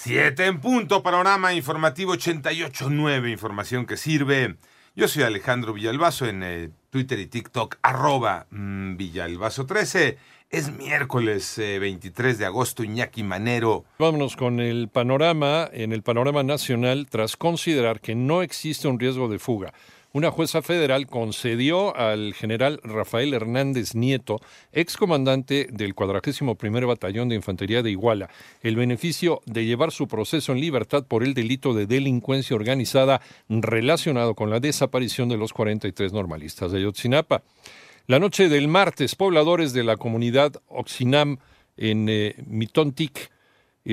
Siete en punto, panorama informativo 88.9, información que sirve. Yo soy Alejandro Villalbazo en eh, Twitter y TikTok, arroba mm, Villalbazo13. Es miércoles 23 eh, de agosto, Iñaki Manero. Vámonos con el panorama, en el panorama nacional, tras considerar que no existe un riesgo de fuga una jueza federal concedió al general Rafael Hernández Nieto, excomandante del 41 Batallón de Infantería de Iguala, el beneficio de llevar su proceso en libertad por el delito de delincuencia organizada relacionado con la desaparición de los 43 normalistas de Yotzinapa. La noche del martes, pobladores de la comunidad Oxinam en eh, Mitontic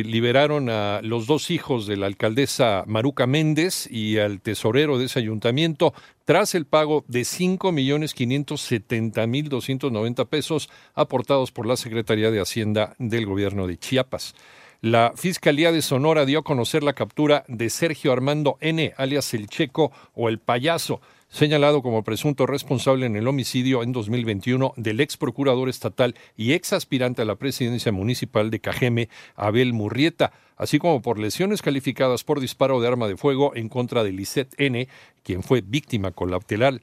liberaron a los dos hijos de la alcaldesa Maruca Méndez y al tesorero de ese ayuntamiento tras el pago de 5.570.290 pesos aportados por la Secretaría de Hacienda del gobierno de Chiapas. La Fiscalía de Sonora dio a conocer la captura de Sergio Armando N., alias el Checo o el Payaso, señalado como presunto responsable en el homicidio en 2021 del ex procurador estatal y ex aspirante a la presidencia municipal de Cajeme, Abel Murrieta, así como por lesiones calificadas por disparo de arma de fuego en contra de Lisette N., quien fue víctima colateral.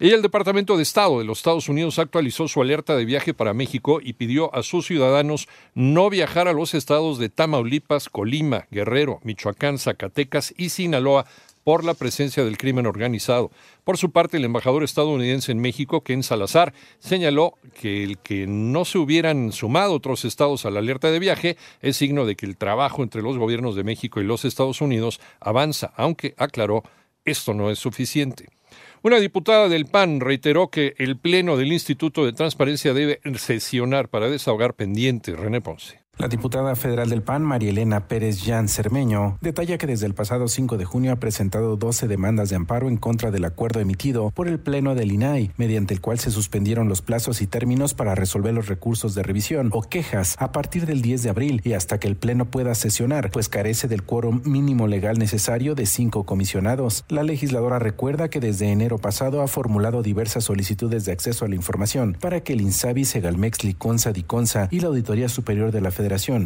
Y el Departamento de Estado de los Estados Unidos actualizó su alerta de viaje para México y pidió a sus ciudadanos no viajar a los estados de Tamaulipas, Colima, Guerrero, Michoacán, Zacatecas y Sinaloa por la presencia del crimen organizado. Por su parte, el embajador estadounidense en México, Ken Salazar, señaló que el que no se hubieran sumado otros estados a la alerta de viaje es signo de que el trabajo entre los gobiernos de México y los Estados Unidos avanza, aunque aclaró esto no es suficiente. Una diputada del PAN reiteró que el Pleno del Instituto de Transparencia debe sesionar para desahogar pendientes. René Ponce. La diputada federal del PAN, María Elena Pérez Jan Cermeño, detalla que desde el pasado 5 de junio ha presentado 12 demandas de amparo en contra del acuerdo emitido por el Pleno del INAI, mediante el cual se suspendieron los plazos y términos para resolver los recursos de revisión o quejas a partir del 10 de abril y hasta que el Pleno pueda sesionar, pues carece del quórum mínimo legal necesario de cinco comisionados. La legisladora recuerda que desde enero pasado ha formulado diversas solicitudes de acceso a la información para que el INSABI, Segalmex, Liconza, Diconza y la Auditoría Superior de la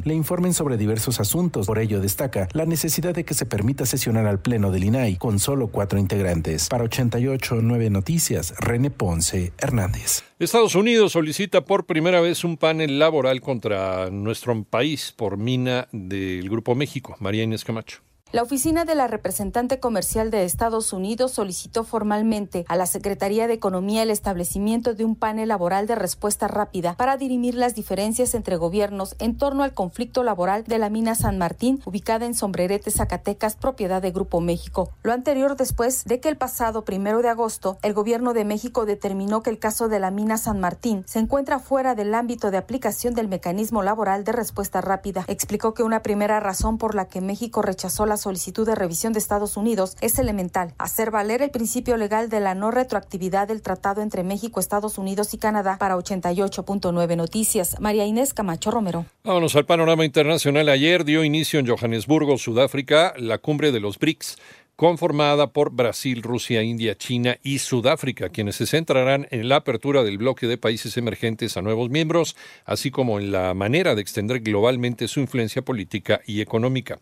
Le informen sobre diversos asuntos. Por ello destaca la necesidad de que se permita sesionar al Pleno del INAI con solo cuatro integrantes. Para 88.9 Noticias, René Ponce Hernández. Estados Unidos solicita por primera vez un panel laboral contra nuestro país por mina del Grupo México. María Inés Camacho. La oficina de la representante comercial de Estados Unidos solicitó formalmente a la Secretaría de Economía el establecimiento de un panel laboral de respuesta rápida para dirimir las diferencias entre gobiernos en torno al conflicto laboral de la mina San Martín, ubicada en Sombrerete, Zacatecas, propiedad de Grupo México. Lo anterior después de que el pasado primero de agosto el gobierno de México determinó que el caso de la mina San Martín se encuentra fuera del ámbito de aplicación del mecanismo laboral de respuesta rápida. Explicó que una primera razón por la que México rechazó las solicitud de revisión de Estados Unidos es elemental, hacer valer el principio legal de la no retroactividad del tratado entre México, Estados Unidos y Canadá para 88.9 Noticias. María Inés Camacho Romero. Vámonos al panorama internacional. Ayer dio inicio en Johannesburgo, Sudáfrica, la cumbre de los BRICS conformada por Brasil, Rusia, India, China y Sudáfrica, quienes se centrarán en la apertura del bloque de países emergentes a nuevos miembros, así como en la manera de extender globalmente su influencia política y económica.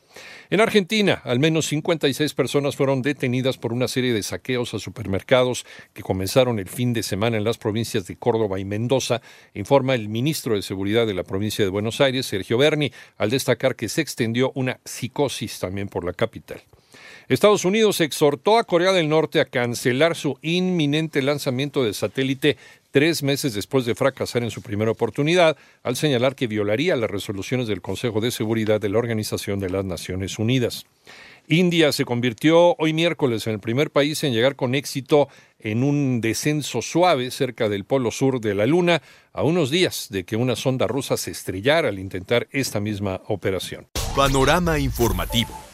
En Argentina, al menos 56 personas fueron detenidas por una serie de saqueos a supermercados que comenzaron el fin de semana en las provincias de Córdoba y Mendoza, informa el ministro de Seguridad de la provincia de Buenos Aires, Sergio Berni, al destacar que se extendió una psicosis también por la capital. Estados Unidos exhortó a Corea del Norte a cancelar su inminente lanzamiento de satélite tres meses después de fracasar en su primera oportunidad, al señalar que violaría las resoluciones del Consejo de Seguridad de la Organización de las Naciones Unidas. India se convirtió hoy miércoles en el primer país en llegar con éxito en un descenso suave cerca del polo sur de la Luna, a unos días de que una sonda rusa se estrellara al intentar esta misma operación. Panorama informativo.